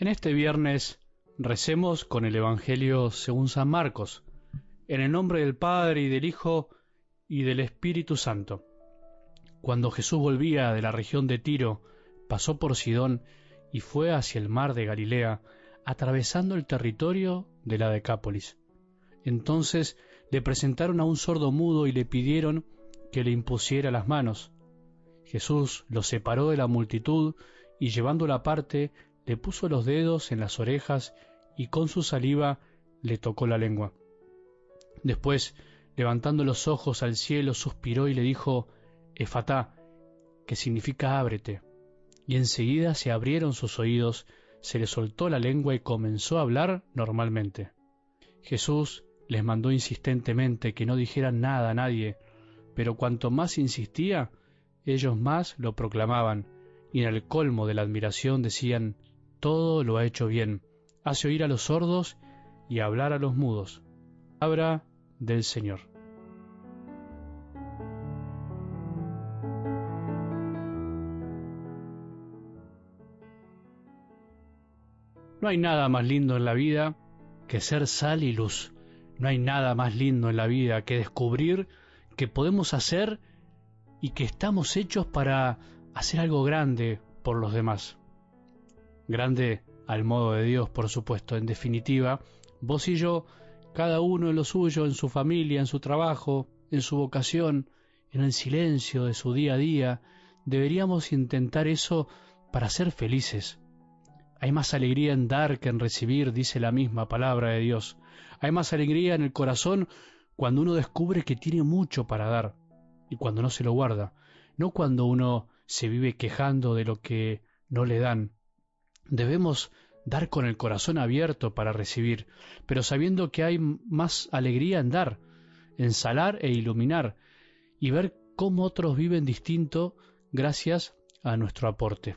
En este viernes recemos con el Evangelio según San Marcos, en el nombre del Padre y del Hijo y del Espíritu Santo. Cuando Jesús volvía de la región de Tiro, pasó por Sidón y fue hacia el mar de Galilea, atravesando el territorio de la Decápolis. Entonces le presentaron a un sordo mudo y le pidieron que le impusiera las manos. Jesús lo separó de la multitud y llevándolo aparte le puso los dedos en las orejas y con su saliva le tocó la lengua. Después, levantando los ojos al cielo, suspiró y le dijo, Efatá, que significa ábrete. Y enseguida se abrieron sus oídos, se le soltó la lengua y comenzó a hablar normalmente. Jesús les mandó insistentemente que no dijeran nada a nadie, pero cuanto más insistía, ellos más lo proclamaban, y en el colmo de la admiración decían, todo lo ha hecho bien, hace oír a los sordos y hablar a los mudos. Habla del Señor. No hay nada más lindo en la vida que ser sal y luz. No hay nada más lindo en la vida que descubrir que podemos hacer y que estamos hechos para hacer algo grande por los demás grande al modo de Dios, por supuesto. En definitiva, vos y yo, cada uno en lo suyo, en su familia, en su trabajo, en su vocación, en el silencio de su día a día, deberíamos intentar eso para ser felices. Hay más alegría en dar que en recibir, dice la misma palabra de Dios. Hay más alegría en el corazón cuando uno descubre que tiene mucho para dar y cuando no se lo guarda, no cuando uno se vive quejando de lo que no le dan, Debemos dar con el corazón abierto para recibir, pero sabiendo que hay más alegría en dar, en salar e iluminar, y ver cómo otros viven distinto gracias a nuestro aporte.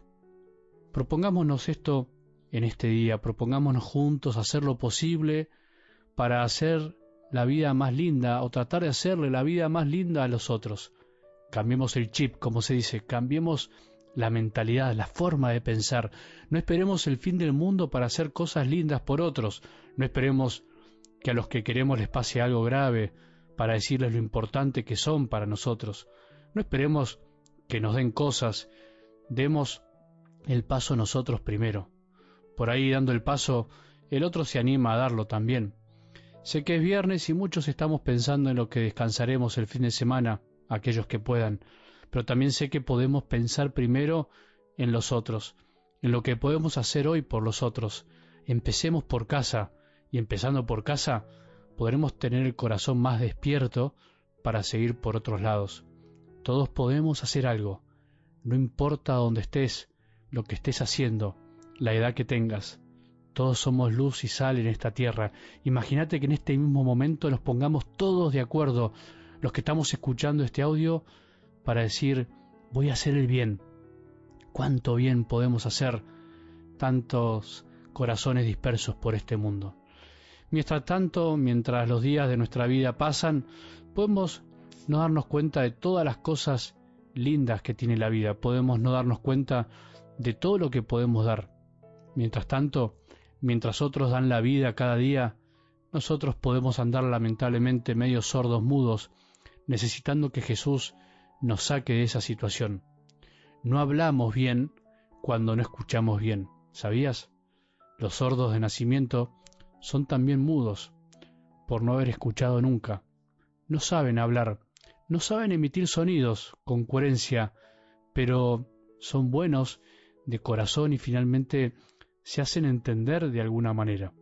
Propongámonos esto en este día, propongámonos juntos hacer lo posible para hacer la vida más linda o tratar de hacerle la vida más linda a los otros. Cambiemos el chip, como se dice, cambiemos la mentalidad, la forma de pensar. No esperemos el fin del mundo para hacer cosas lindas por otros. No esperemos que a los que queremos les pase algo grave para decirles lo importante que son para nosotros. No esperemos que nos den cosas. Demos el paso nosotros primero. Por ahí dando el paso, el otro se anima a darlo también. Sé que es viernes y muchos estamos pensando en lo que descansaremos el fin de semana, aquellos que puedan pero también sé que podemos pensar primero en los otros, en lo que podemos hacer hoy por los otros. Empecemos por casa, y empezando por casa, podremos tener el corazón más despierto para seguir por otros lados. Todos podemos hacer algo, no importa dónde estés, lo que estés haciendo, la edad que tengas. Todos somos luz y sal en esta tierra. Imagínate que en este mismo momento nos pongamos todos de acuerdo, los que estamos escuchando este audio, para decir, voy a hacer el bien. ¿Cuánto bien podemos hacer tantos corazones dispersos por este mundo? Mientras tanto, mientras los días de nuestra vida pasan, podemos no darnos cuenta de todas las cosas lindas que tiene la vida, podemos no darnos cuenta de todo lo que podemos dar. Mientras tanto, mientras otros dan la vida cada día, nosotros podemos andar lamentablemente medio sordos mudos, necesitando que Jesús nos saque de esa situación. No hablamos bien cuando no escuchamos bien, ¿sabías? Los sordos de nacimiento son también mudos, por no haber escuchado nunca. No saben hablar, no saben emitir sonidos con coherencia, pero son buenos de corazón y finalmente se hacen entender de alguna manera.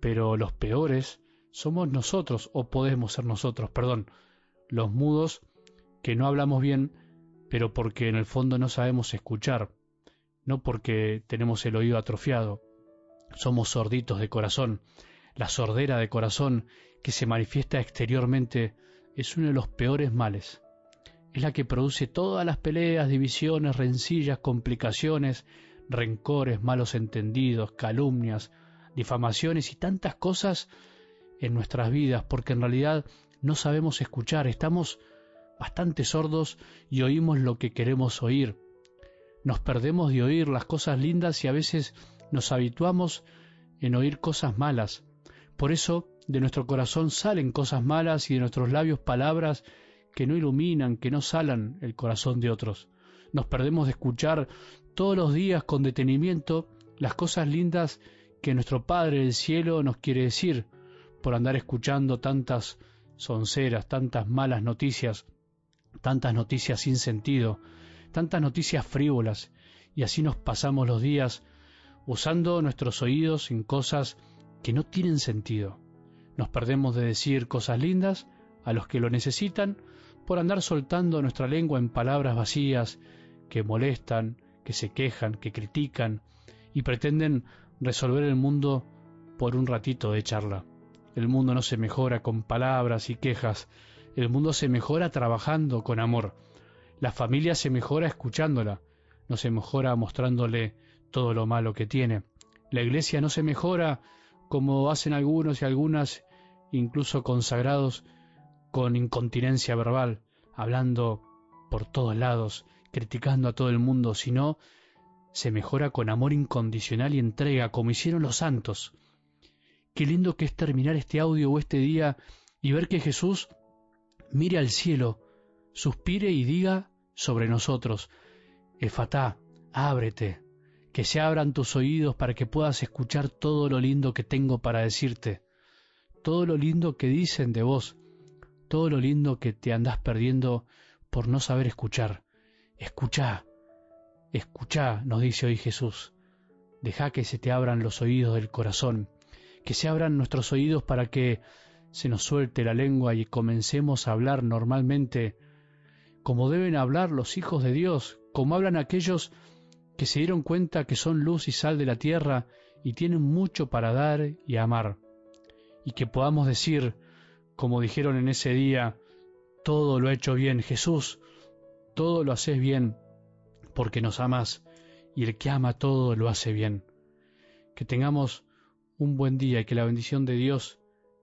Pero los peores somos nosotros, o podemos ser nosotros, perdón. Los mudos que no hablamos bien, pero porque en el fondo no sabemos escuchar, no porque tenemos el oído atrofiado. Somos sorditos de corazón. La sordera de corazón que se manifiesta exteriormente es uno de los peores males. Es la que produce todas las peleas, divisiones, rencillas, complicaciones, rencores, malos entendidos, calumnias, difamaciones y tantas cosas en nuestras vidas, porque en realidad no sabemos escuchar, estamos bastante sordos y oímos lo que queremos oír. Nos perdemos de oír las cosas lindas y a veces nos habituamos en oír cosas malas. Por eso de nuestro corazón salen cosas malas y de nuestros labios palabras que no iluminan, que no salan el corazón de otros. Nos perdemos de escuchar todos los días con detenimiento las cosas lindas que nuestro Padre del Cielo nos quiere decir, por andar escuchando tantas sonceras, tantas malas noticias, tantas noticias sin sentido, tantas noticias frívolas, y así nos pasamos los días usando nuestros oídos en cosas que no tienen sentido. Nos perdemos de decir cosas lindas a los que lo necesitan por andar soltando nuestra lengua en palabras vacías que molestan, que se quejan, que critican y pretenden resolver el mundo por un ratito de charla. El mundo no se mejora con palabras y quejas, el mundo se mejora trabajando con amor. La familia se mejora escuchándola, no se mejora mostrándole todo lo malo que tiene. La iglesia no se mejora como hacen algunos y algunas, incluso consagrados, con incontinencia verbal, hablando por todos lados, criticando a todo el mundo, sino se mejora con amor incondicional y entrega, como hicieron los santos. Qué lindo que es terminar este audio o este día y ver que Jesús mire al cielo, suspire y diga sobre nosotros, Efatá, ábrete, que se abran tus oídos para que puedas escuchar todo lo lindo que tengo para decirte, todo lo lindo que dicen de vos, todo lo lindo que te andás perdiendo por no saber escuchar. Escuchá, escuchá, nos dice hoy Jesús. Deja que se te abran los oídos del corazón que se abran nuestros oídos para que se nos suelte la lengua y comencemos a hablar normalmente como deben hablar los hijos de Dios, como hablan aquellos que se dieron cuenta que son luz y sal de la tierra y tienen mucho para dar y amar. Y que podamos decir, como dijeron en ese día, todo lo ha hecho bien, Jesús, todo lo haces bien, porque nos amas, y el que ama todo lo hace bien. Que tengamos un buen día y que la bendición de Dios,